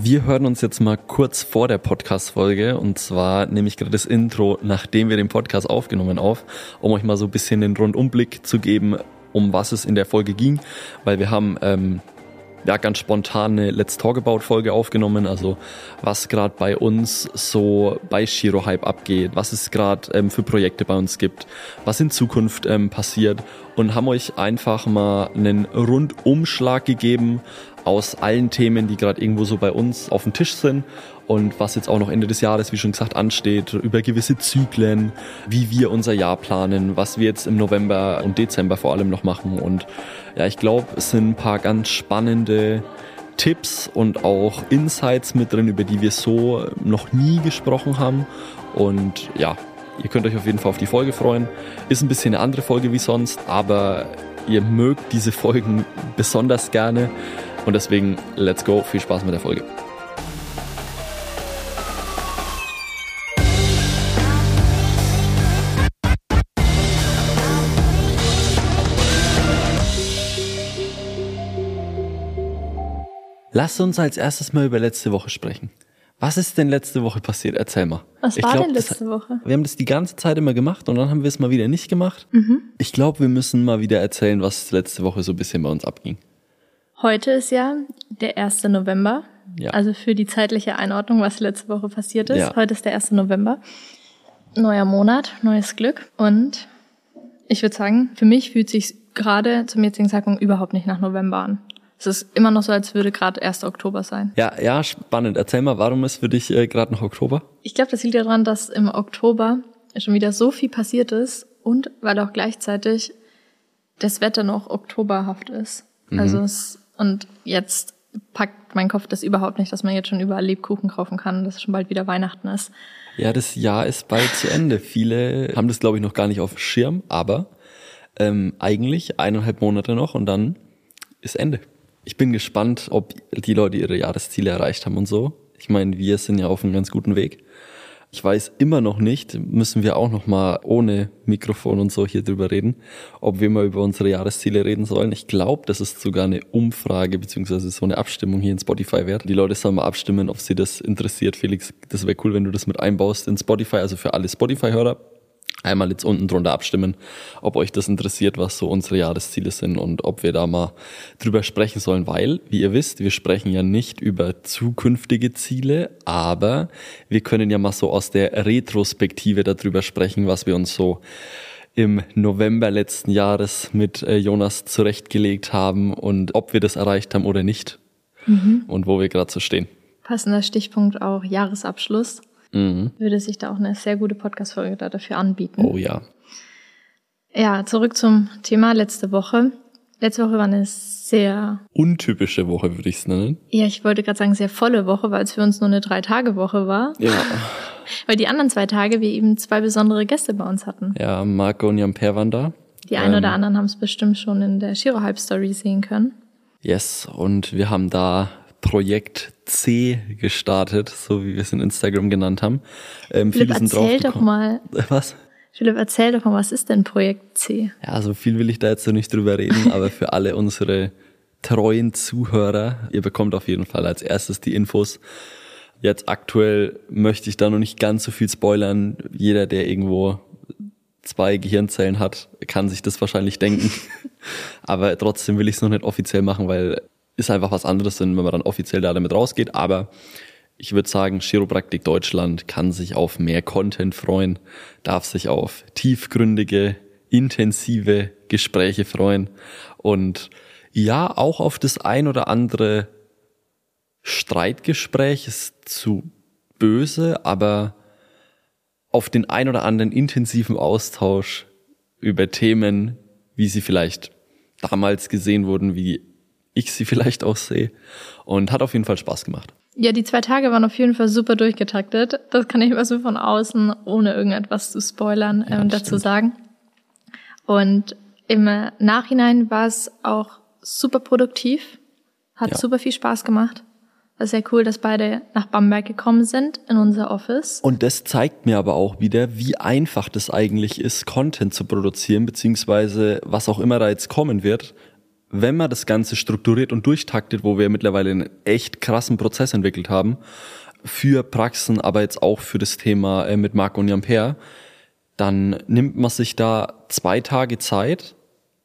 Wir hören uns jetzt mal kurz vor der Podcast-Folge und zwar nehme ich gerade das Intro, nachdem wir den Podcast aufgenommen auf, um euch mal so ein bisschen den Rundumblick zu geben, um was es in der Folge ging, weil wir haben ähm, ja, ganz spontan eine Let's Talk About Folge aufgenommen, also was gerade bei uns so bei Shiro Hype abgeht, was es gerade ähm, für Projekte bei uns gibt, was in Zukunft ähm, passiert und haben euch einfach mal einen Rundumschlag gegeben aus allen Themen, die gerade irgendwo so bei uns auf dem Tisch sind und was jetzt auch noch Ende des Jahres, wie schon gesagt, ansteht, über gewisse Zyklen, wie wir unser Jahr planen, was wir jetzt im November und Dezember vor allem noch machen. Und ja, ich glaube, es sind ein paar ganz spannende Tipps und auch Insights mit drin, über die wir so noch nie gesprochen haben. Und ja, ihr könnt euch auf jeden Fall auf die Folge freuen. Ist ein bisschen eine andere Folge wie sonst, aber ihr mögt diese Folgen besonders gerne. Und deswegen, let's go. Viel Spaß mit der Folge. Lass uns als erstes mal über letzte Woche sprechen. Was ist denn letzte Woche passiert? Erzähl mal. Was ich war glaub, denn das- letzte Woche? Wir haben das die ganze Zeit immer gemacht und dann haben wir es mal wieder nicht gemacht. Mhm. Ich glaube, wir müssen mal wieder erzählen, was letzte Woche so ein bisschen bei uns abging. Heute ist ja der 1. November. Ja. Also für die zeitliche Einordnung, was letzte Woche passiert ist. Ja. Heute ist der 1. November. Neuer Monat, neues Glück. Und ich würde sagen, für mich fühlt sich gerade zum jetzigen Zeitpunkt überhaupt nicht nach November an. Es ist immer noch so, als würde gerade 1. Oktober sein. Ja, ja, spannend. Erzähl mal, warum ist für dich äh, gerade noch Oktober? Ich glaube, das liegt daran, dass im Oktober schon wieder so viel passiert ist und weil auch gleichzeitig das Wetter noch oktoberhaft ist. Also es, und jetzt packt mein Kopf das überhaupt nicht, dass man jetzt schon überall Lebkuchen kaufen kann, dass schon bald wieder Weihnachten ist. Ja, das Jahr ist bald zu Ende. Viele haben das, glaube ich, noch gar nicht auf dem Schirm, aber ähm, eigentlich eineinhalb Monate noch und dann ist Ende. Ich bin gespannt, ob die Leute ihre Jahresziele erreicht haben und so. Ich meine, wir sind ja auf einem ganz guten Weg. Ich weiß immer noch nicht, müssen wir auch noch mal ohne Mikrofon und so hier drüber reden, ob wir mal über unsere Jahresziele reden sollen. Ich glaube, das ist sogar eine Umfrage beziehungsweise so eine Abstimmung hier in Spotify wert. Die Leute sollen mal abstimmen, ob sie das interessiert. Felix, das wäre cool, wenn du das mit einbaust in Spotify, also für alle Spotify-Hörer. Einmal jetzt unten drunter abstimmen, ob euch das interessiert, was so unsere Jahresziele sind und ob wir da mal drüber sprechen sollen, weil, wie ihr wisst, wir sprechen ja nicht über zukünftige Ziele, aber wir können ja mal so aus der Retrospektive darüber sprechen, was wir uns so im November letzten Jahres mit äh, Jonas zurechtgelegt haben und ob wir das erreicht haben oder nicht und wo wir gerade so stehen. Passender Stichpunkt auch Jahresabschluss. Mhm. Würde sich da auch eine sehr gute Podcast-Folge da dafür anbieten. Oh ja. Ja, zurück zum Thema letzte Woche. Letzte Woche war eine sehr, Untypische Woche würde ich es nennen. ja, ich wollte gerade sagen, sehr volle Woche, weil es für uns nur eine Drei-Tage-Woche war. Ja. Weil die anderen zwei Tage wir eben zwei besondere Gäste bei uns hatten. Ja, Marco und Jan-Per waren da. Die einen oder Ähm, anderen haben es bestimmt schon in der Shiro Hype Story sehen können. Yes, und wir haben da Projekt C gestartet, so wie wir es in Instagram genannt haben. Ähm, Philipp, erzähl doch mal, Was? Philipp, erzähl doch mal, was ist denn Projekt C? Ja, so viel will ich da jetzt so nicht drüber reden, aber für alle unsere treuen Zuhörer, ihr bekommt auf jeden Fall als erstes die Infos. Jetzt aktuell möchte ich da noch nicht ganz so viel spoilern. Jeder, der irgendwo zwei Gehirnzellen hat, kann sich das wahrscheinlich denken. Aber trotzdem will ich es noch nicht offiziell machen, weil ist einfach was anderes, wenn man dann offiziell da damit rausgeht. Aber ich würde sagen, Chiropraktik Deutschland kann sich auf mehr Content freuen, darf sich auf tiefgründige, intensive Gespräche freuen und ja, auch auf das ein oder andere Streitgespräch ist zu böse, aber auf den ein oder anderen intensiven Austausch über Themen, wie sie vielleicht damals gesehen wurden, wie ich sie vielleicht auch sehe. Und hat auf jeden Fall Spaß gemacht. Ja, die zwei Tage waren auf jeden Fall super durchgetaktet. Das kann ich mal so von außen, ohne irgendetwas zu spoilern, Ja, ähm, dazu stimmt. sagen. Und im Nachhinein war es auch super produktiv, hat Ja. super viel Spaß gemacht. War sehr cool, dass beide nach Bamberg gekommen sind in unser Office. Und das zeigt mir aber auch wieder, wie einfach das eigentlich ist, Content zu produzieren, beziehungsweise was auch immer da jetzt kommen wird. Wenn man das Ganze strukturiert und durchtaktet, wo wir mittlerweile einen echt krassen Prozess entwickelt haben, für Praxen, aber jetzt auch für das Thema äh, mit Marco und Ampere, dann nimmt man sich da zwei Tage Zeit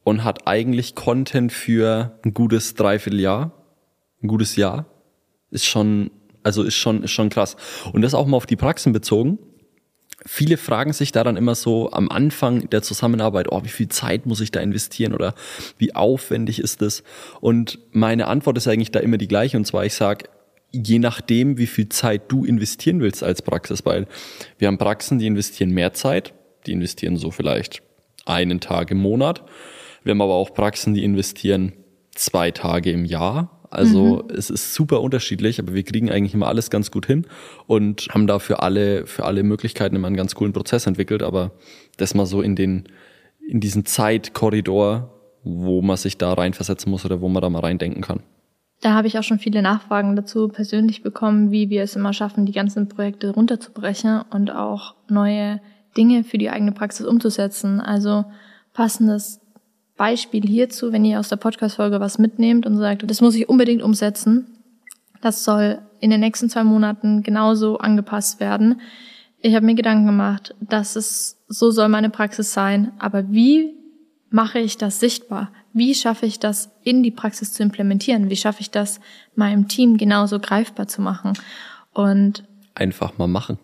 und hat eigentlich Content für ein gutes Dreivierteljahr, ein gutes Jahr. Ist schon, also ist schon, ist schon krass. Und das auch mal auf die Praxen bezogen. Viele fragen sich da dann immer so am Anfang der Zusammenarbeit, oh, wie viel Zeit muss ich da investieren oder wie aufwendig ist das? Und meine Antwort ist eigentlich da immer die gleiche und zwar ich sage, je nachdem, wie viel Zeit du investieren willst als Praxis, weil wir haben Praxen, die investieren mehr Zeit, die investieren so vielleicht einen Tag im Monat. Wir haben aber auch Praxen, die investieren zwei Tage im Jahr also mhm. es ist super unterschiedlich, aber wir kriegen eigentlich immer alles ganz gut hin und haben da für alle, für alle Möglichkeiten immer einen ganz coolen Prozess entwickelt. Aber das mal so in den, in diesen Zeitkorridor, wo man sich da reinversetzen muss oder wo man da mal reindenken kann. Da habe ich auch schon viele Nachfragen dazu persönlich bekommen, wie wir es immer schaffen, die ganzen Projekte runterzubrechen und auch neue Dinge für die eigene Praxis umzusetzen. Also passendes Beispiel hierzu, wenn ihr aus der Podcast-Folge was mitnehmt und sagt, das muss ich unbedingt umsetzen, das soll in den nächsten zwei Monaten genauso angepasst werden. Ich habe mir Gedanken gemacht, dass es so soll meine Praxis sein, aber wie mache ich das sichtbar? Wie schaffe ich das in die Praxis zu implementieren? Wie schaffe ich das meinem Team genauso greifbar zu machen? Und einfach mal machen.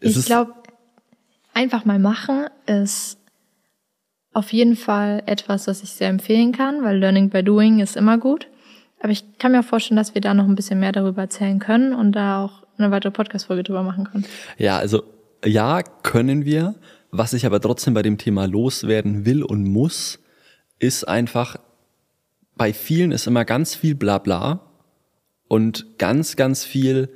ich glaube, einfach mal machen ist auf jeden Fall etwas, was ich sehr empfehlen kann, weil Learning by Doing ist immer gut. Aber ich kann mir vorstellen, dass wir da noch ein bisschen mehr darüber erzählen können und da auch eine weitere Podcast-Folge drüber machen können. Ja, also ja, können wir. Was ich aber trotzdem bei dem Thema loswerden will und muss, ist einfach, bei vielen ist immer ganz viel Blabla und ganz, ganz viel,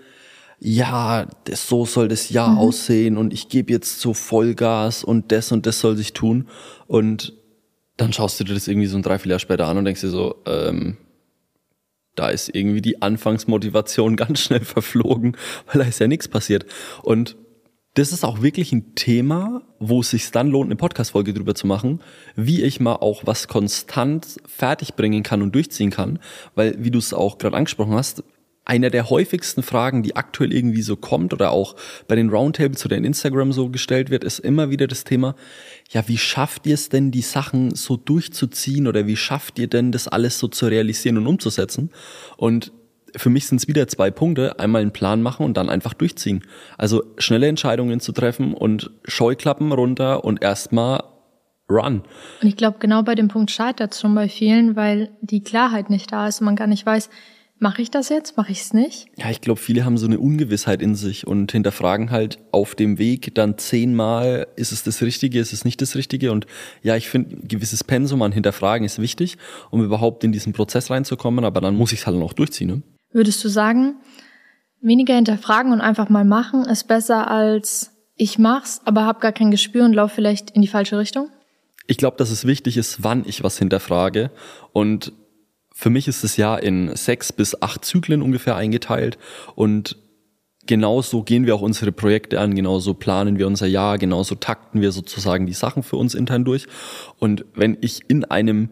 ja, das, so soll das Jahr mhm. aussehen und ich gebe jetzt so Vollgas und das und das soll sich tun. Und dann schaust du dir das irgendwie so ein Dreivierteljahr später an und denkst dir so, ähm, da ist irgendwie die Anfangsmotivation ganz schnell verflogen, weil da ist ja nichts passiert. Und das ist auch wirklich ein Thema, wo es sich dann lohnt, eine Podcast-Folge drüber zu machen, wie ich mal auch was konstant fertigbringen kann und durchziehen kann. Weil, wie du es auch gerade angesprochen hast, einer der häufigsten Fragen, die aktuell irgendwie so kommt oder auch bei den Roundtables oder in Instagram so gestellt wird, ist immer wieder das Thema, ja, wie schafft ihr es denn, die Sachen so durchzuziehen oder wie schafft ihr denn, das alles so zu realisieren und umzusetzen? Und für mich sind es wieder zwei Punkte. Einmal einen Plan machen und dann einfach durchziehen. Also schnelle Entscheidungen zu treffen und Scheuklappen runter und erstmal run. Und ich glaube, genau bei dem Punkt scheitert es schon bei vielen, weil die Klarheit nicht da ist und man gar nicht weiß, Mache ich das jetzt? Mache ich es nicht? Ja, ich glaube, viele haben so eine Ungewissheit in sich und hinterfragen halt auf dem Weg dann zehnmal, ist es das Richtige, ist es nicht das Richtige? Und ja, ich finde, ein gewisses Pensum an Hinterfragen ist wichtig, um überhaupt in diesen Prozess reinzukommen, aber dann muss ich es halt noch durchziehen. Ne? Würdest du sagen, weniger hinterfragen und einfach mal machen ist besser als ich mach's, aber hab gar kein Gespür und laufe vielleicht in die falsche Richtung? Ich glaube, dass es wichtig ist, wann ich was hinterfrage und für mich ist das Jahr in sechs bis acht Zyklen ungefähr eingeteilt und genauso gehen wir auch unsere Projekte an, genauso planen wir unser Jahr, genauso takten wir sozusagen die Sachen für uns intern durch. Und wenn ich in einem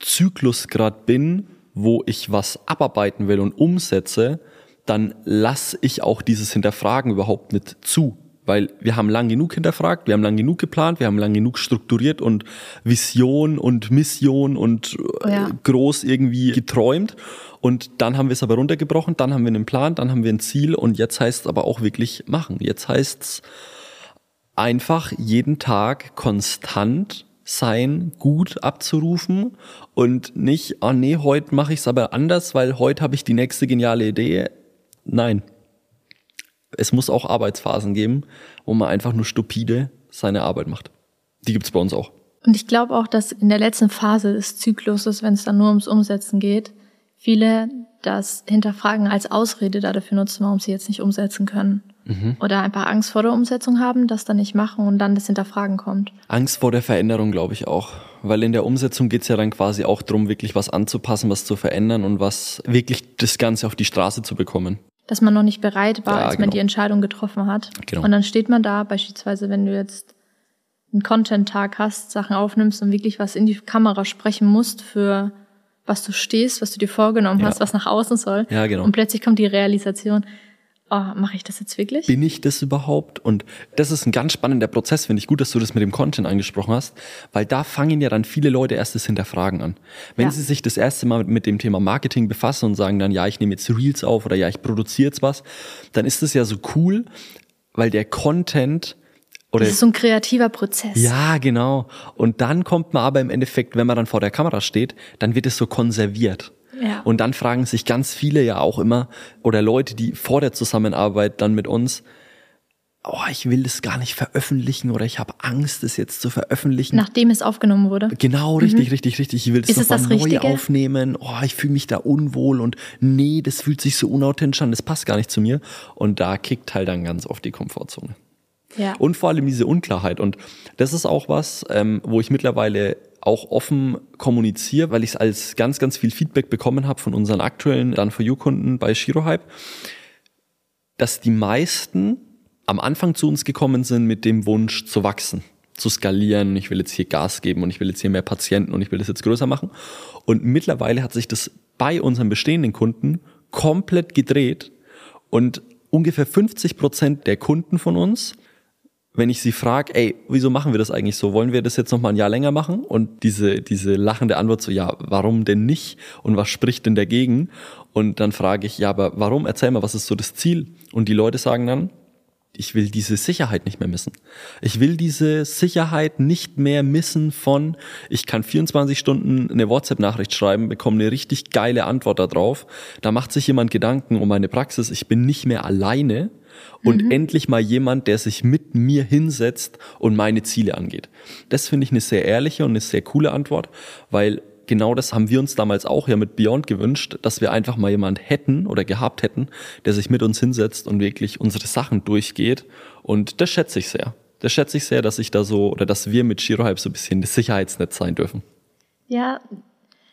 Zyklus gerade bin, wo ich was abarbeiten will und umsetze, dann lasse ich auch dieses Hinterfragen überhaupt nicht zu weil wir haben lang genug hinterfragt, wir haben lang genug geplant, wir haben lang genug strukturiert und Vision und Mission und äh, ja. groß irgendwie geträumt. Und dann haben wir es aber runtergebrochen, dann haben wir einen Plan, dann haben wir ein Ziel und jetzt heißt es aber auch wirklich machen. Jetzt heißt es einfach jeden Tag konstant sein, gut abzurufen und nicht, oh nee, heute mache ich es aber anders, weil heute habe ich die nächste geniale Idee. Nein, es muss auch Arbeitsphasen geben, wo man einfach nur stupide seine Arbeit macht. Die gibt's bei uns auch. Und ich glaube auch, dass in der letzten Phase des Zykluses, wenn es dann nur ums Umsetzen geht, viele das Hinterfragen als Ausrede dafür nutzen, warum sie jetzt nicht umsetzen können. Mhm. Oder einfach Angst vor der Umsetzung haben, das dann nicht machen und dann das Hinterfragen kommt. Angst vor der Veränderung, glaube ich auch. Weil in der Umsetzung geht's ja dann quasi auch darum, wirklich was anzupassen, was zu verändern und was wirklich das Ganze auf die Straße zu bekommen dass man noch nicht bereit war, ja, als genau. man die Entscheidung getroffen hat. Genau. Und dann steht man da, beispielsweise, wenn du jetzt einen Content-Tag hast, Sachen aufnimmst und wirklich was in die Kamera sprechen musst für was du stehst, was du dir vorgenommen Ja. hast, was nach außen soll. Ja, genau. Und plötzlich kommt die Realisation, oh, mache ich das jetzt wirklich? bin ich das überhaupt? Und das ist ein ganz spannender Prozess, finde ich gut, dass du das mit dem Content angesprochen hast, weil da fangen ja dann viele Leute erst das Hinterfragen an. Wenn Ja. sie sich das erste Mal mit dem Thema Marketing befassen und sagen dann, ja, ich nehme jetzt Reels auf oder ja, ich produziere jetzt was, dann ist das ja so cool, weil der Content oder Das ist so ein kreativer Prozess. ja, genau. Und dann kommt man aber im Endeffekt, wenn man dann vor der Kamera steht, dann wird es so konserviert. Ja. Und dann fragen sich ganz viele ja auch immer, oder Leute, die vor der Zusammenarbeit dann mit uns, oh, ich will das gar nicht veröffentlichen oder ich habe Angst, das jetzt zu veröffentlichen. Nachdem es aufgenommen wurde. Genau, richtig, richtig, richtig. Ich will das es nochmal neu Richtige? aufnehmen. Oh, ich fühle mich da unwohl und nee, das fühlt sich so unauthentisch an, das passt gar nicht zu mir. Und da kickt halt dann ganz oft die Komfortzone. Ja. Und vor allem diese Unklarheit. Und das ist auch was, ähm, wo ich mittlerweile auch offen kommuniziere, weil ich es als ganz, ganz viel Feedback bekommen habe von unseren aktuellen Done for You Kunden bei Shirohype, dass die meisten am Anfang zu uns gekommen sind mit dem Wunsch zu wachsen, zu skalieren. Ich will jetzt hier Gas geben und ich will jetzt hier mehr Patienten und ich will das jetzt größer machen. Und mittlerweile hat sich das bei unseren bestehenden Kunden komplett gedreht und ungefähr 50 Prozent der Kunden von uns wenn ich sie frage, ey, wieso machen wir das eigentlich so? Wollen wir das jetzt noch mal ein Jahr länger machen? Und diese, diese lachende Antwort so, ja, warum denn nicht? Und was spricht denn dagegen? Und dann frage ich, ja, aber warum? Erzähl mal, was ist so das Ziel? Und die Leute sagen dann, ich will diese Sicherheit nicht mehr missen. Ich will diese Sicherheit nicht mehr missen von, ich kann 24 Stunden eine WhatsApp-Nachricht schreiben, bekomme eine richtig geile Antwort darauf. Da macht sich jemand Gedanken um meine Praxis. Ich bin nicht mehr alleine und endlich mal jemand, der sich mit mir hinsetzt und meine Ziele angeht. Das finde ich eine sehr ehrliche und eine sehr coole Antwort, weil genau das haben wir uns damals auch ja mit Beyond gewünscht, dass wir einfach mal jemand hätten oder gehabt hätten, der sich mit uns hinsetzt und wirklich unsere Sachen durchgeht. Und das schätze ich sehr. Das schätze ich sehr, dass ich da so oder dass wir mit Shirohype so ein bisschen das Sicherheitsnetz sein dürfen. Ja,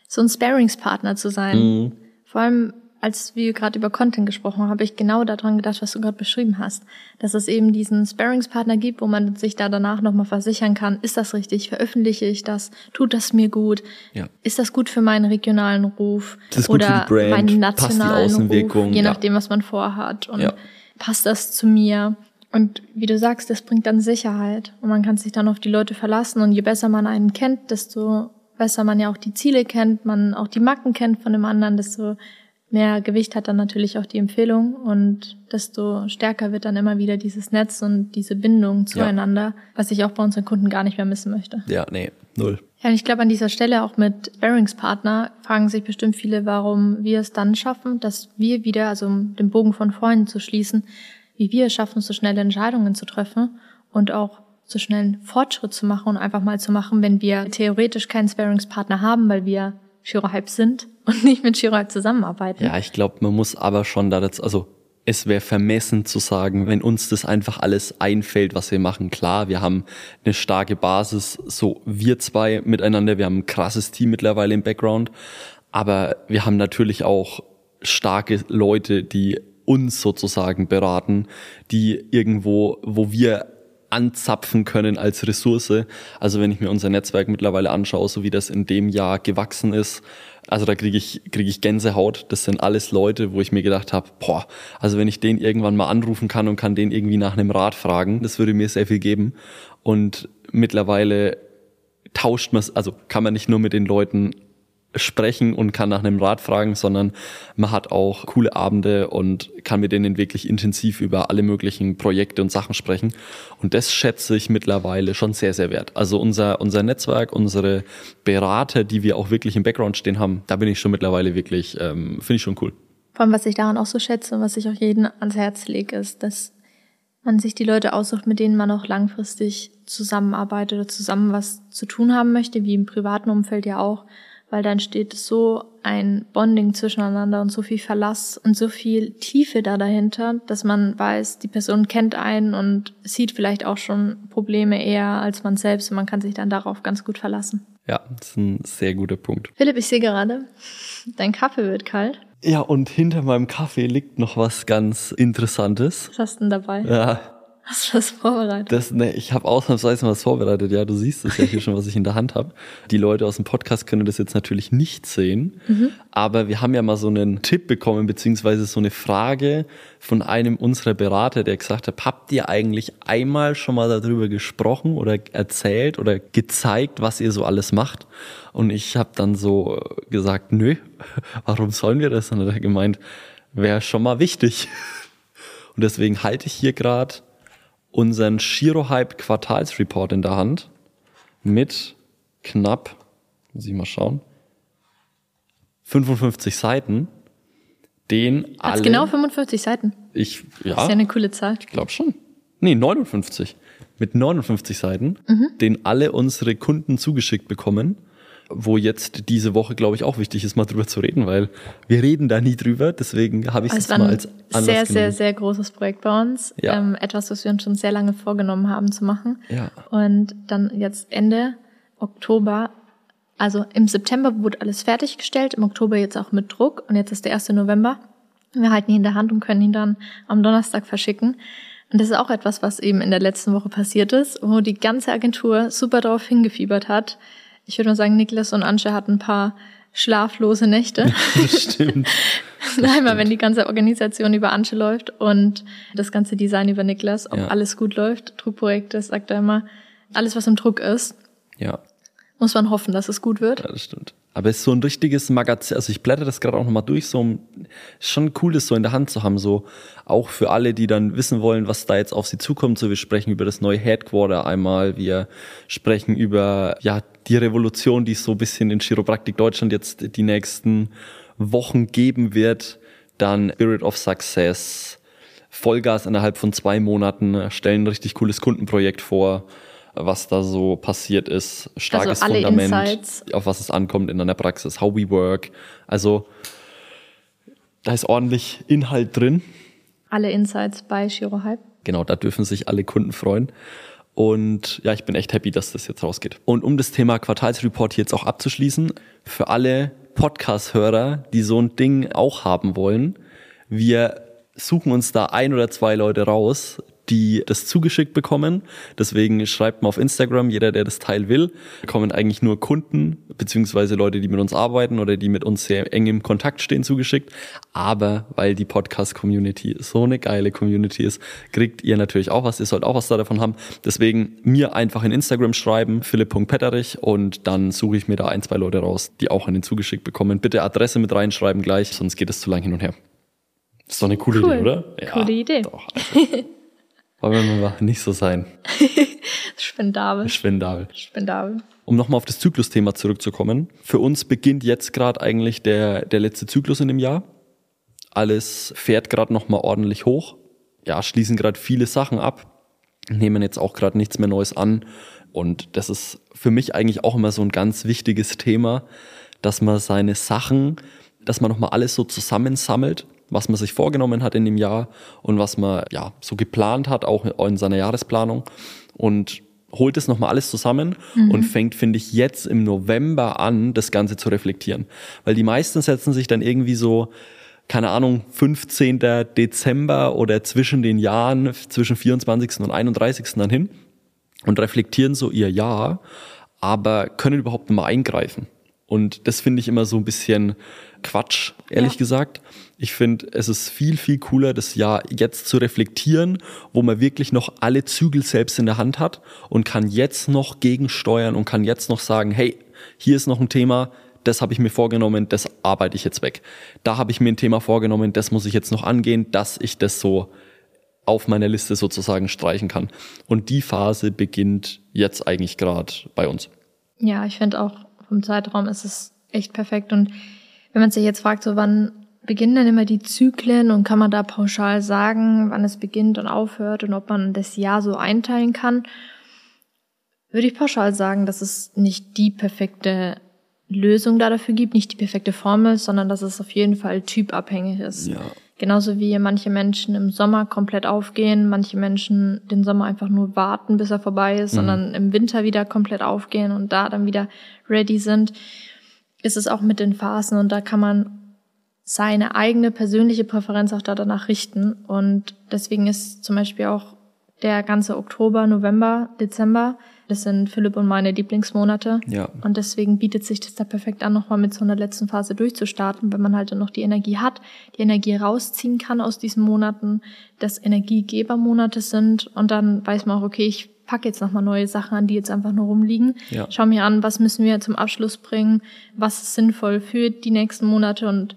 so ein Sparingspartner zu sein. Mhm. Vor allem, als wir gerade über Content gesprochen haben, habe ich genau daran gedacht, was du gerade beschrieben hast. Dass es eben diesen Sparingspartner gibt, wo man sich da danach nochmal versichern kann, ist das richtig, veröffentliche ich das, tut das mir gut, Ja. ist das gut für meinen regionalen Ruf Ist das gut für oder die Brand? meinen Passt die nationalen Außenwirkung? Ruf, je nachdem, was man vorhat. Und Ja. passt das zu mir? Und wie du sagst, das bringt dann Sicherheit. Und man kann sich dann auf die Leute verlassen. Und je besser man einen kennt, desto besser man ja auch die Ziele kennt, man auch die Macken kennt von dem anderen, desto mehr Gewicht hat dann natürlich auch die Empfehlung und desto stärker wird dann immer wieder dieses Netz und diese Bindung zueinander, was ich auch bei unseren Kunden gar nicht mehr missen möchte. Ja, nee, null. Ja, und ich glaube an dieser Stelle auch mit Bearingspartner fragen sich bestimmt viele, warum wir es dann schaffen, dass wir wieder, also um den Bogen von vorhin zu schließen, wie wir es schaffen, so schnelle Entscheidungen zu treffen und auch so schnell einen Fortschritt zu machen und einfach mal zu machen, wenn wir theoretisch keinen Sparingspartner haben, weil wir Shirohype sind und nicht mit Shirohype zusammenarbeiten. Ja, ich glaube, man muss aber schon da dazu, also es wäre vermessen zu sagen, wenn uns das einfach alles einfällt, was wir machen. Klar, wir haben eine starke Basis, so wir zwei miteinander, wir haben ein krasses Team mittlerweile im Background, aber wir haben natürlich auch starke Leute, die uns sozusagen beraten, die irgendwo, wo wir anzapfen können als Ressource. Also wenn ich mir unser Netzwerk mittlerweile anschaue, so wie das in dem Jahr gewachsen ist, also da kriege ich, kriege ich Gänsehaut. Das sind alles Leute, wo ich mir gedacht habe, boah, also wenn ich den irgendwann mal anrufen kann und kann den irgendwie nach einem Rat fragen, das würde mir sehr viel geben. Und mittlerweile tauscht man, also kann man nicht nur mit den Leuten sprechen und kann nach einem Rat fragen, sondern man hat auch coole Abende und kann mit denen wirklich intensiv über alle möglichen Projekte und Sachen sprechen. Und das schätze ich mittlerweile schon sehr, sehr wert. Also unser, unser Netzwerk, unsere Berater, die wir auch wirklich im Background stehen haben, da bin ich schon mittlerweile wirklich, ähm, finde ich schon cool. Vor allem, was ich daran auch so schätze und was ich auch jedem ans Herz lege, ist, dass man sich die Leute aussucht, mit denen man auch langfristig zusammenarbeitet oder zusammen was zu tun haben möchte, wie im privaten Umfeld ja auch, weil dann steht so ein Bonding zwischeneinander und so viel Verlass und so viel Tiefe da dahinter, dass man weiß, die Person kennt einen und sieht vielleicht auch schon Probleme eher als man selbst und man kann sich dann darauf ganz gut verlassen. Ja, das ist ein sehr guter Punkt. Philipp, ich sehe gerade, dein Kaffee wird kalt. Ja, und hinter meinem Kaffee liegt noch was ganz Interessantes. Was hast du denn dabei? Ja, Hast du das vorbereitet? Das, ne, ich habe ausnahmsweise was vorbereitet. Ja, du siehst es ja hier schon, was ich in der Hand habe. Die Leute aus dem Podcast können das jetzt natürlich nicht sehen, mhm. aber wir haben ja mal so einen Tipp bekommen, beziehungsweise so eine Frage von einem unserer Berater, der gesagt hat, habt ihr eigentlich einmal schon mal darüber gesprochen oder erzählt oder gezeigt, was ihr so alles macht? Und ich habe dann so gesagt, nö, warum sollen wir das? Und er hat gemeint, wäre schon mal wichtig. Und deswegen halte ich hier gerade unseren Shiro-Hype Quartalsreport in der Hand mit knapp, muss ich mal schauen, 55 Seiten, den Hat's alle... genau 55 Seiten? Ich, ja. Das ist ja eine coole Zahl. Ich glaube schon. Nee, 59. Mit 59 Seiten, mhm. den alle unsere Kunden zugeschickt bekommen wo jetzt diese Woche, glaube ich, auch wichtig ist, mal drüber zu reden, weil wir reden da nie drüber. Deswegen habe ich es mal als Anlass sehr, genommen. sehr, sehr großes Projekt bei uns. Ja. Ähm, etwas, was wir uns schon sehr lange vorgenommen haben zu machen. Ja. Und dann jetzt Ende Oktober, also im September wurde alles fertiggestellt, im Oktober jetzt auch mit Druck und jetzt ist der 1. November. Wir halten ihn in der Hand und können ihn dann am Donnerstag verschicken. Und das ist auch etwas, was eben in der letzten Woche passiert ist, wo die ganze Agentur super darauf hingefiebert hat, ich würde mal sagen, Niklas und Ansche hatten ein paar schlaflose Nächte. Das stimmt. Einmal, wenn die ganze Organisation über Ansche läuft und das ganze Design über Niklas, ob ja. alles gut läuft. Druckprojekte, sagt er immer, alles, was im Druck ist. Ja. Muss man hoffen, dass es gut wird. Ja, das stimmt. Aber es ist so ein richtiges Magazin, also ich blätter das gerade auch nochmal durch, so ist schon cool, das so in der Hand zu haben, so auch für alle, die dann wissen wollen, was da jetzt auf sie zukommt. So, wir sprechen über das neue Headquarter einmal, wir sprechen über ja die Revolution, die es so ein bisschen in Chiropraktik Deutschland jetzt die nächsten Wochen geben wird. Dann Spirit of Success, Vollgas innerhalb von zwei Monaten, stellen ein richtig cooles Kundenprojekt vor was da so passiert ist. Starkes also Fundament, Insights. auf was es ankommt in einer Praxis, how we work. Also da ist ordentlich Inhalt drin. Alle Insights bei Shiro Hype. Genau, da dürfen sich alle Kunden freuen. Und ja, ich bin echt happy, dass das jetzt rausgeht. Und um das Thema Quartalsreport jetzt auch abzuschließen, für alle Podcast-Hörer, die so ein Ding auch haben wollen, wir suchen uns da ein oder zwei Leute raus, die das zugeschickt bekommen. Deswegen schreibt mal auf Instagram, jeder, der das Teil will, kommen eigentlich nur Kunden beziehungsweise Leute, die mit uns arbeiten oder die mit uns sehr eng im Kontakt stehen, zugeschickt. Aber weil die Podcast-Community so eine geile Community ist, kriegt ihr natürlich auch was. Ihr sollt auch was davon haben. Deswegen mir einfach in Instagram schreiben, philipp.petterich und dann suche ich mir da ein, zwei Leute raus, die auch einen zugeschickt bekommen. Bitte Adresse mit reinschreiben gleich, sonst geht es zu lang hin und her. Das ist doch eine coole cool. Idee, oder? Ja, Coole Idee. Doch, also. Wollen wir mal nicht so sein. Spendabel. Spendabel. Spendabel. Um nochmal auf das Zyklusthema zurückzukommen. Für uns beginnt jetzt gerade eigentlich der, der letzte Zyklus in dem Jahr. Alles fährt gerade nochmal ordentlich hoch. Ja, schließen gerade viele Sachen ab, nehmen jetzt auch gerade nichts mehr Neues an. Und das ist für mich eigentlich auch immer so ein ganz wichtiges Thema, dass man seine Sachen, dass man nochmal alles so zusammensammelt was man sich vorgenommen hat in dem Jahr und was man ja so geplant hat, auch in seiner Jahresplanung und holt es nochmal alles zusammen mhm. und fängt, finde ich, jetzt im November an, das Ganze zu reflektieren. Weil die meisten setzen sich dann irgendwie so, keine Ahnung, 15. Dezember oder zwischen den Jahren, zwischen 24. und 31. dann hin und reflektieren so ihr Jahr, aber können überhaupt nicht mehr eingreifen. Und das finde ich immer so ein bisschen Quatsch, ehrlich ja. gesagt. Ich finde, es ist viel, viel cooler, das Jahr jetzt zu reflektieren, wo man wirklich noch alle Zügel selbst in der Hand hat und kann jetzt noch gegensteuern und kann jetzt noch sagen, hey, hier ist noch ein Thema, das habe ich mir vorgenommen, das arbeite ich jetzt weg. Da habe ich mir ein Thema vorgenommen, das muss ich jetzt noch angehen, dass ich das so auf meiner Liste sozusagen streichen kann. Und die Phase beginnt jetzt eigentlich gerade bei uns. Ja, ich finde auch vom Zeitraum ist es echt perfekt. Und wenn man sich jetzt fragt, so wann beginnen denn immer die Zyklen und kann man da pauschal sagen, wann es beginnt und aufhört und ob man das Jahr so einteilen kann, würde ich pauschal sagen, dass es nicht die perfekte Lösung da dafür gibt, nicht die perfekte Formel, sondern dass es auf jeden Fall typabhängig ist. Ja. Genauso wie manche Menschen im Sommer komplett aufgehen, manche Menschen den Sommer einfach nur warten, bis er vorbei ist, mhm. sondern im Winter wieder komplett aufgehen und da dann wieder ready sind, ist es auch mit den Phasen und da kann man seine eigene persönliche Präferenz auch da danach richten. Und deswegen ist zum Beispiel auch der ganze Oktober, November, Dezember, das sind Philipp und meine Lieblingsmonate. Ja. Und deswegen bietet sich das da perfekt an, nochmal mit so einer letzten Phase durchzustarten, wenn man halt dann noch die Energie hat, die Energie rausziehen kann aus diesen Monaten, dass Energiegebermonate sind und dann weiß man auch, okay, ich packe jetzt nochmal neue Sachen an, die jetzt einfach nur rumliegen. Ja. Schau mir an, was müssen wir zum Abschluss bringen, was ist sinnvoll für die nächsten Monate und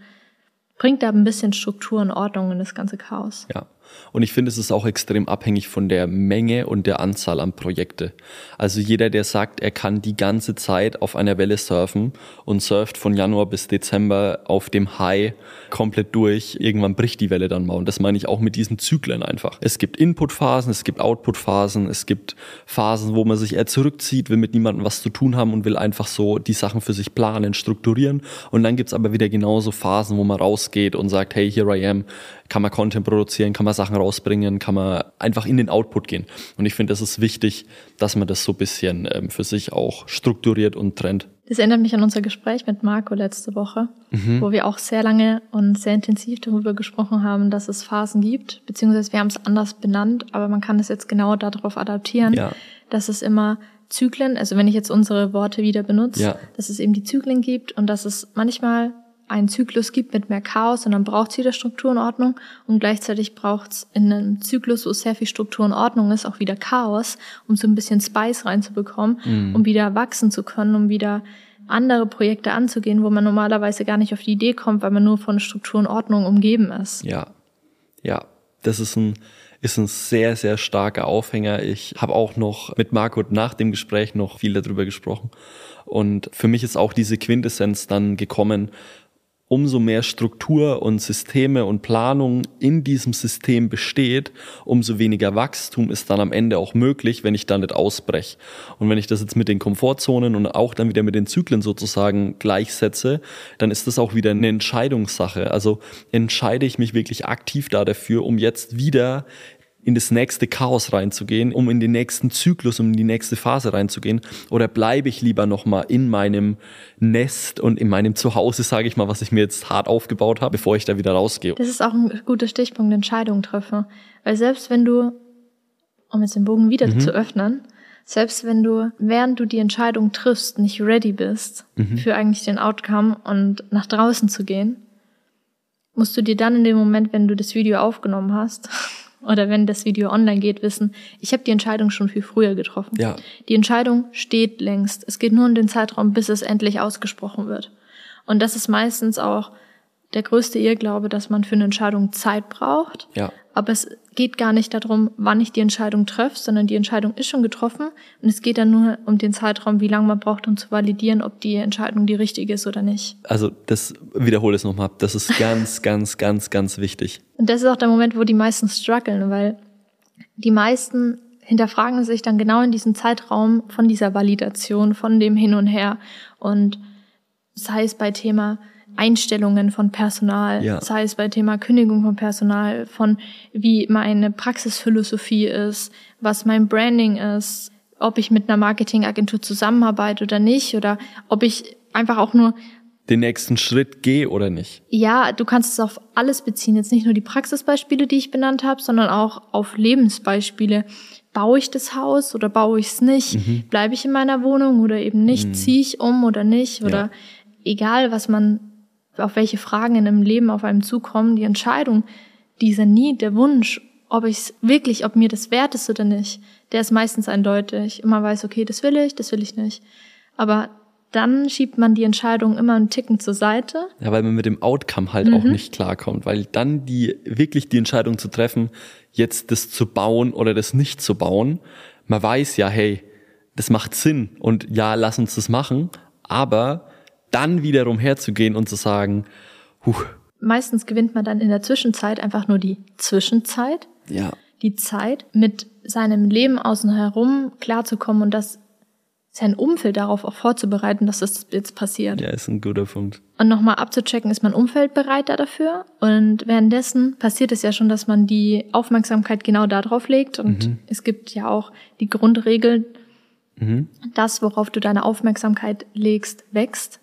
bringt da ein bisschen Struktur und Ordnung in das ganze Chaos. Ja. Und ich finde, es ist auch extrem abhängig von der Menge und der Anzahl an Projekte. Also jeder, der sagt, er kann die ganze Zeit auf einer Welle surfen und surft von Januar bis Dezember auf dem High komplett durch, irgendwann bricht die Welle dann mal. Und das meine ich auch mit diesen Zyklen einfach. Es gibt Inputphasen, es gibt Outputphasen, es gibt Phasen, wo man sich eher zurückzieht, will mit niemandem was zu tun haben und will einfach so die Sachen für sich planen, strukturieren. Und dann gibt's aber wieder genauso Phasen, wo man rausgeht und sagt, hey, here I am, kann man Content produzieren, kann man Sachen rausbringen, kann man einfach in den Output gehen. Und ich finde, das ist wichtig, dass man das so ein bisschen ähm, für sich auch strukturiert und trennt. Das erinnert mich an unser Gespräch mit Marco letzte Woche, wo wir auch sehr lange und sehr intensiv darüber gesprochen haben, dass es Phasen gibt, beziehungsweise wir haben es anders benannt, aber man kann es jetzt genau darauf adaptieren, Ja. dass es immer Zyklen, also wenn ich jetzt unsere Worte wieder benutze, Ja. dass es eben die Zyklen gibt und dass es manchmal einen Zyklus gibt mit mehr Chaos und dann braucht es wieder Struktur und Ordnung und gleichzeitig braucht es in einem Zyklus, wo sehr viel Struktur und Ordnung ist, auch wieder Chaos, um so ein bisschen Spice reinzubekommen, um wieder wachsen zu können, um wieder andere Projekte anzugehen, wo man normalerweise gar nicht auf die Idee kommt, weil man nur von Struktur und Ordnung umgeben ist. Ja, ja, das ist ein ist ein sehr sehr starker Aufhänger. Ich habe auch noch mit Marco nach dem Gespräch noch viel darüber gesprochen und für mich ist auch diese Quintessenz dann gekommen. Umso mehr Struktur und Systeme und Planung in diesem System besteht, umso weniger Wachstum ist dann am Ende auch möglich, wenn ich da nicht ausbreche. Und wenn ich das jetzt mit den Komfortzonen und auch dann wieder mit den Zyklen sozusagen gleichsetze, dann ist das auch wieder eine Entscheidungssache. Also entscheide ich mich wirklich aktiv da dafür, um jetzt wieder in das nächste Chaos reinzugehen, um in den nächsten Zyklus, um in die nächste Phase reinzugehen? Oder bleibe ich lieber nochmal in meinem Nest und in meinem Zuhause, sage ich mal, was ich mir jetzt hart aufgebaut habe, bevor ich da wieder rausgehe? Das ist auch ein guter Stichpunkt, Entscheidungen treffe. Weil selbst wenn du, um jetzt den Bogen wieder Mhm. zu öffnen, selbst wenn du, während du die Entscheidung triffst, nicht ready bist Mhm. für eigentlich den Outcome und nach draußen zu gehen, musst du dir dann in dem Moment, wenn du das Video aufgenommen hast, oder wenn das Video online geht, wissen, ich habe die Entscheidung schon viel früher getroffen. Ja. Die Entscheidung steht längst. Es geht nur um den Zeitraum, bis es endlich ausgesprochen wird. Und das ist meistens auch der größte Irrglaube, dass man für eine Entscheidung Zeit braucht. Ja. Aber es geht gar nicht darum, wann ich die Entscheidung treffe, sondern die Entscheidung ist schon getroffen. Und es geht dann nur um den Zeitraum, wie lange man braucht, um zu validieren, ob die Entscheidung die richtige ist oder nicht. Also das wiederhole es nochmal. Das ist ganz, ganz, ganz, ganz wichtig. Und das ist auch der Moment, wo die meisten strugglen, weil die meisten hinterfragen sich dann genau in diesem Zeitraum von dieser Validation, von dem Hin und Her. Und sei es bei Thema Einstellungen von Personal, Ja. sei es bei Thema Kündigung von Personal, von wie meine Praxisphilosophie ist, was mein Branding ist, ob ich mit einer Marketingagentur zusammenarbeite oder nicht, oder ob ich einfach auch nur Den nächsten Schritt gehe oder nicht. ja, du kannst es auf alles beziehen. Jetzt nicht nur die Praxisbeispiele, die ich benannt habe, sondern auch auf Lebensbeispiele. Baue ich das Haus oder baue ich es nicht? Bleibe ich in meiner Wohnung oder eben nicht? Ziehe ich um oder nicht? Oder egal, was man, auf welche Fragen in einem Leben auf einem zukommen, die Entscheidung, dieser Need, der Wunsch, ob ich wirklich, ob mir das wert ist oder nicht, der ist meistens eindeutig. Man weiß, okay, das will ich, das will ich nicht. Aber dann schiebt man die Entscheidung immer einen Ticken zur Seite Ja, weil man mit dem Outcome halt auch nicht klarkommt, weil dann die wirklich die Entscheidung zu treffen, jetzt das zu bauen oder das nicht zu bauen, man weiß ja, hey, das macht Sinn und ja, lass uns das machen, aber dann wiederum herzugehen und zu sagen, huh, meistens gewinnt man dann in der Zwischenzeit einfach nur die Zwischenzeit, ja, die Zeit, mit seinem Leben außen herum klarzukommen und das sein Umfeld darauf auch vorzubereiten, dass das jetzt passiert. ja, ist ein guter Punkt. Und nochmal abzuchecken, ist mein Umfeld bereit da dafür? Und währenddessen passiert es ja schon, dass man die Aufmerksamkeit genau darauf legt. Und es gibt ja auch die Grundregel, das, worauf du deine Aufmerksamkeit legst, wächst.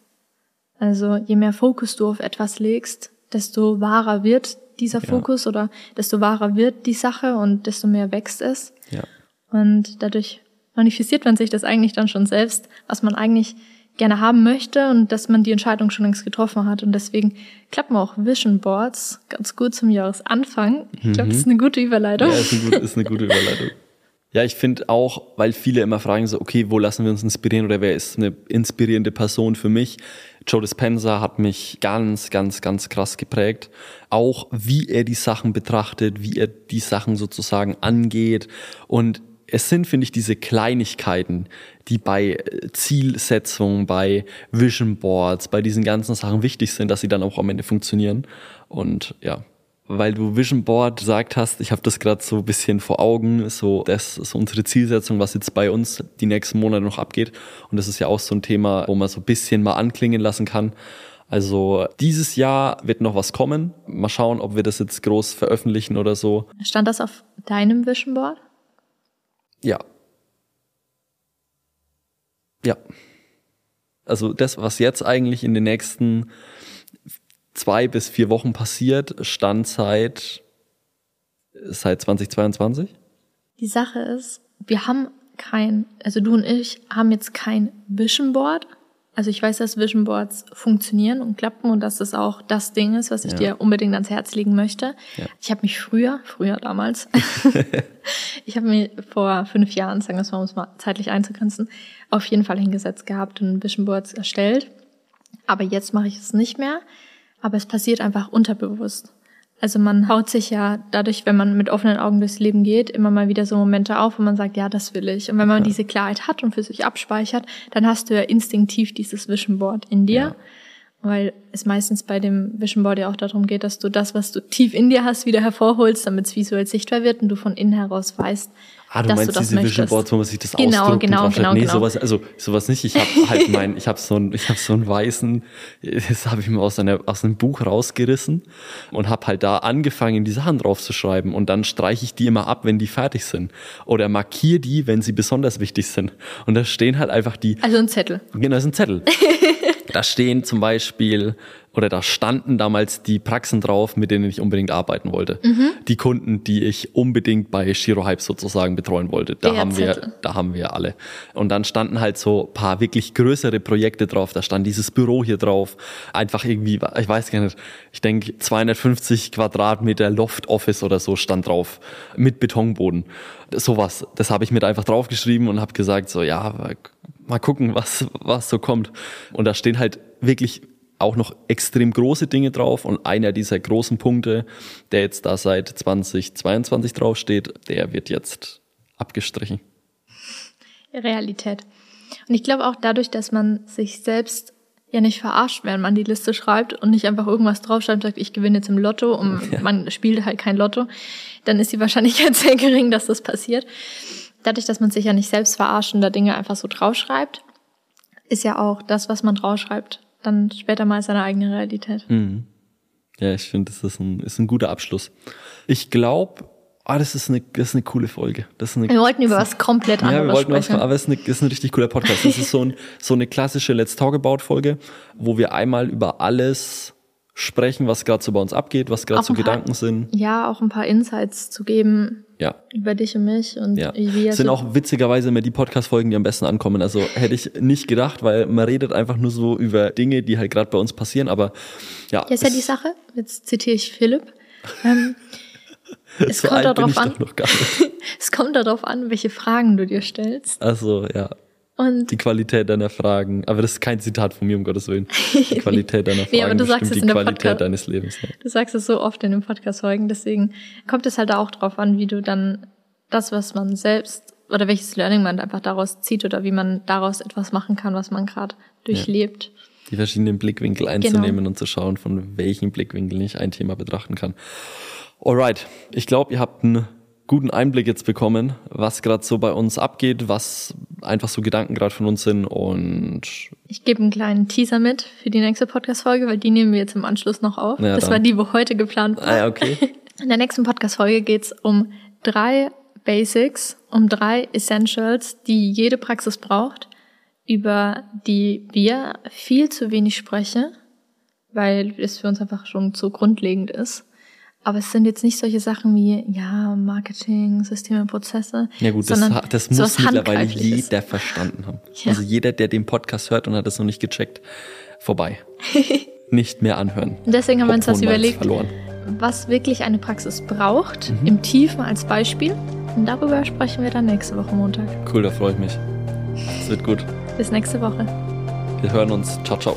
Also je mehr Fokus du auf etwas legst, desto wahrer wird dieser Fokus ja. oder desto wahrer wird die Sache und desto mehr wächst es. Ja. Und dadurch manifestiert man sich das eigentlich dann schon selbst, was man eigentlich gerne haben möchte und dass man die Entscheidung schon längst getroffen hat. Und deswegen klappen auch Vision Boards ganz gut zum Jahresanfang. Ich glaube, mhm. das ist eine gute Überleitung. Ja, ist eine gute, ist eine gute Überleitung. Ja, ich finde auch, weil viele immer fragen so, okay, wo lassen wir uns inspirieren oder wer ist eine inspirierende Person für mich? Joe Dispenza hat mich ganz, ganz, ganz krass geprägt. Auch wie er die Sachen betrachtet, wie er die Sachen sozusagen angeht. Und es sind, finde ich, diese Kleinigkeiten, die bei Zielsetzungen, bei Vision Boards, bei diesen ganzen Sachen wichtig sind, dass sie dann auch am Ende funktionieren. Und ja, weil du Vision Board gesagt hast, ich habe das gerade so ein bisschen vor Augen, so das ist unsere Zielsetzung, was jetzt bei uns die nächsten Monate noch abgeht. Und das ist ja auch so ein Thema, wo man so ein bisschen mal anklingen lassen kann. Also dieses Jahr wird noch was kommen. Mal schauen, ob wir das jetzt groß veröffentlichen oder so. Stand das auf deinem Vision Board? Ja. Ja. Also das, was jetzt eigentlich in den nächsten zwei bis vier Wochen passiert, stand seit, seit 2022? Die Sache ist, wir haben kein, also du und ich haben jetzt kein Vision Board. Also ich weiß, dass Vision Boards funktionieren und klappen und dass das auch das Ding ist, was ich ja. dir unbedingt ans Herz legen möchte. Ja. Ich habe mich früher, früher damals, ich habe mir vor fünf Jahren, sagen wir es mal, um es mal zeitlich einzugrenzen, auf jeden Fall hingesetzt gehabt und Vision Boards erstellt. Aber jetzt mache ich es nicht mehr aber es passiert einfach unterbewusst. Also man haut sich ja dadurch, wenn man mit offenen Augen durchs Leben geht, immer mal wieder so Momente auf, wo man sagt, ja, das will ich. Und wenn man ja. diese Klarheit hat und für sich abspeichert, dann hast du ja instinktiv dieses Vision Board in dir. Ja. Weil es meistens bei dem Vision Board ja auch darum geht, dass du das, was du tief in dir hast, wieder hervorholst, damit es visuell sichtbar wird und du von innen heraus weißt, Ah, du meinst du diese möchtest. Vision Boards, wo man sich das genau, ausdruckt genau, und genau, Nee, genau. sowas, also sowas nicht. Ich habe halt mein, ich habe so ein, ich habe so einen weißen, das habe ich mir aus, einer, aus einem Buch rausgerissen und habe halt da angefangen, die Sachen drauf zu schreiben und dann streiche ich die immer ab, wenn die fertig sind oder markiere die, wenn sie besonders wichtig sind. Und da stehen halt einfach die. Also ein Zettel. Genau, das ist ein Zettel. da stehen zum Beispiel oder da standen damals die Praxen drauf, mit denen ich unbedingt arbeiten wollte. Mhm. Die Kunden, die ich unbedingt bei Shiro Hype sozusagen betreuen wollte. Da haben wir, da haben wir alle. Und dann standen halt so paar wirklich größere Projekte drauf. Da stand dieses Büro hier drauf. Einfach irgendwie, ich weiß gar nicht, ich denke 250 Quadratmeter Loft Office oder so stand drauf. Mit Betonboden. Sowas. Das habe ich mit einfach draufgeschrieben und habe gesagt so, ja, mal gucken, was, was so kommt. Und da stehen halt wirklich auch noch extrem große Dinge drauf und einer dieser großen Punkte, der jetzt da seit 2022 draufsteht, der wird jetzt abgestrichen. Realität. Und ich glaube auch dadurch, dass man sich selbst ja nicht verarscht, wenn man die Liste schreibt und nicht einfach irgendwas draufschreibt und sagt, ich gewinne jetzt im Lotto und ja. man spielt halt kein Lotto, dann ist die Wahrscheinlichkeit sehr gering, dass das passiert. Dadurch, dass man sich ja nicht selbst da Dinge einfach so draufschreibt, ist ja auch das, was man draufschreibt, dann später mal seine eigene Realität. Mhm. Ja, ich finde, das ist ein, ist ein guter Abschluss. Ich glaube, ah, das ist eine, das ist eine coole Folge. Das ist eine, wir wollten über was komplett anderes Ja, wir wollten sprechen. was, aber es ist, eine, ist ein richtig cooler Podcast. Das ist so, ein, so eine klassische Let's Talk About Folge, wo wir einmal über alles sprechen, was gerade so bei uns abgeht, was gerade so paar, Gedanken sind. Ja, auch ein paar Insights zu geben ja. über dich und mich und ja. wie es sind auch witzigerweise immer die Podcast-Folgen, die am besten ankommen. Also hätte ich nicht gedacht, weil man redet einfach nur so über Dinge, die halt gerade bei uns passieren. Aber ja. Jetzt ist ja die Sache. Jetzt zitiere ich Philipp. Ähm, es so kommt darauf an. es kommt darauf an, welche Fragen du dir stellst. Also ja. Und die Qualität deiner Fragen. Aber das ist kein Zitat von mir, um Gottes Willen. Die Qualität deiner Fragen nee, aber du sagst es in die Qualität Podcast, deines Lebens. Ne? Du sagst es so oft in den Podcast-Folgen, deswegen kommt es halt auch drauf an, wie du dann das, was man selbst oder welches Learning man einfach daraus zieht oder wie man daraus etwas machen kann, was man gerade durchlebt. Ja. Die verschiedenen Blickwinkel einzunehmen genau. und zu schauen, von welchen Blickwinkeln ich ein Thema betrachten kann. Alright, ich glaube, ihr habt einen guten Einblick jetzt bekommen, was gerade so bei uns abgeht, was einfach so Gedanken gerade von uns sind und ich gebe einen kleinen Teaser mit für die nächste Podcast-Folge, weil die nehmen wir jetzt im Anschluss noch auf. Ja, das dann. war die, wo heute geplant war. Ah, okay. In der nächsten Podcast-Folge geht's um drei Basics, um drei Essentials, die jede Praxis braucht, über die wir viel zu wenig sprechen, weil es für uns einfach schon zu grundlegend ist Aber es sind jetzt nicht solche Sachen wie, ja, Marketing, Systeme, Prozesse. Ja gut, das, das muss mittlerweile jeder verstanden haben. Ja. Also jeder, der den Podcast hört und hat das noch nicht gecheckt, vorbei. nicht mehr anhören. Und deswegen haben wir uns das überlegt, was wirklich eine Praxis braucht, Mhm. im Tiefen als Beispiel. Und darüber sprechen wir dann nächste Woche Montag. Cool, da freue ich mich. Es wird gut. Bis nächste Woche. Wir hören uns. Ciao, ciao.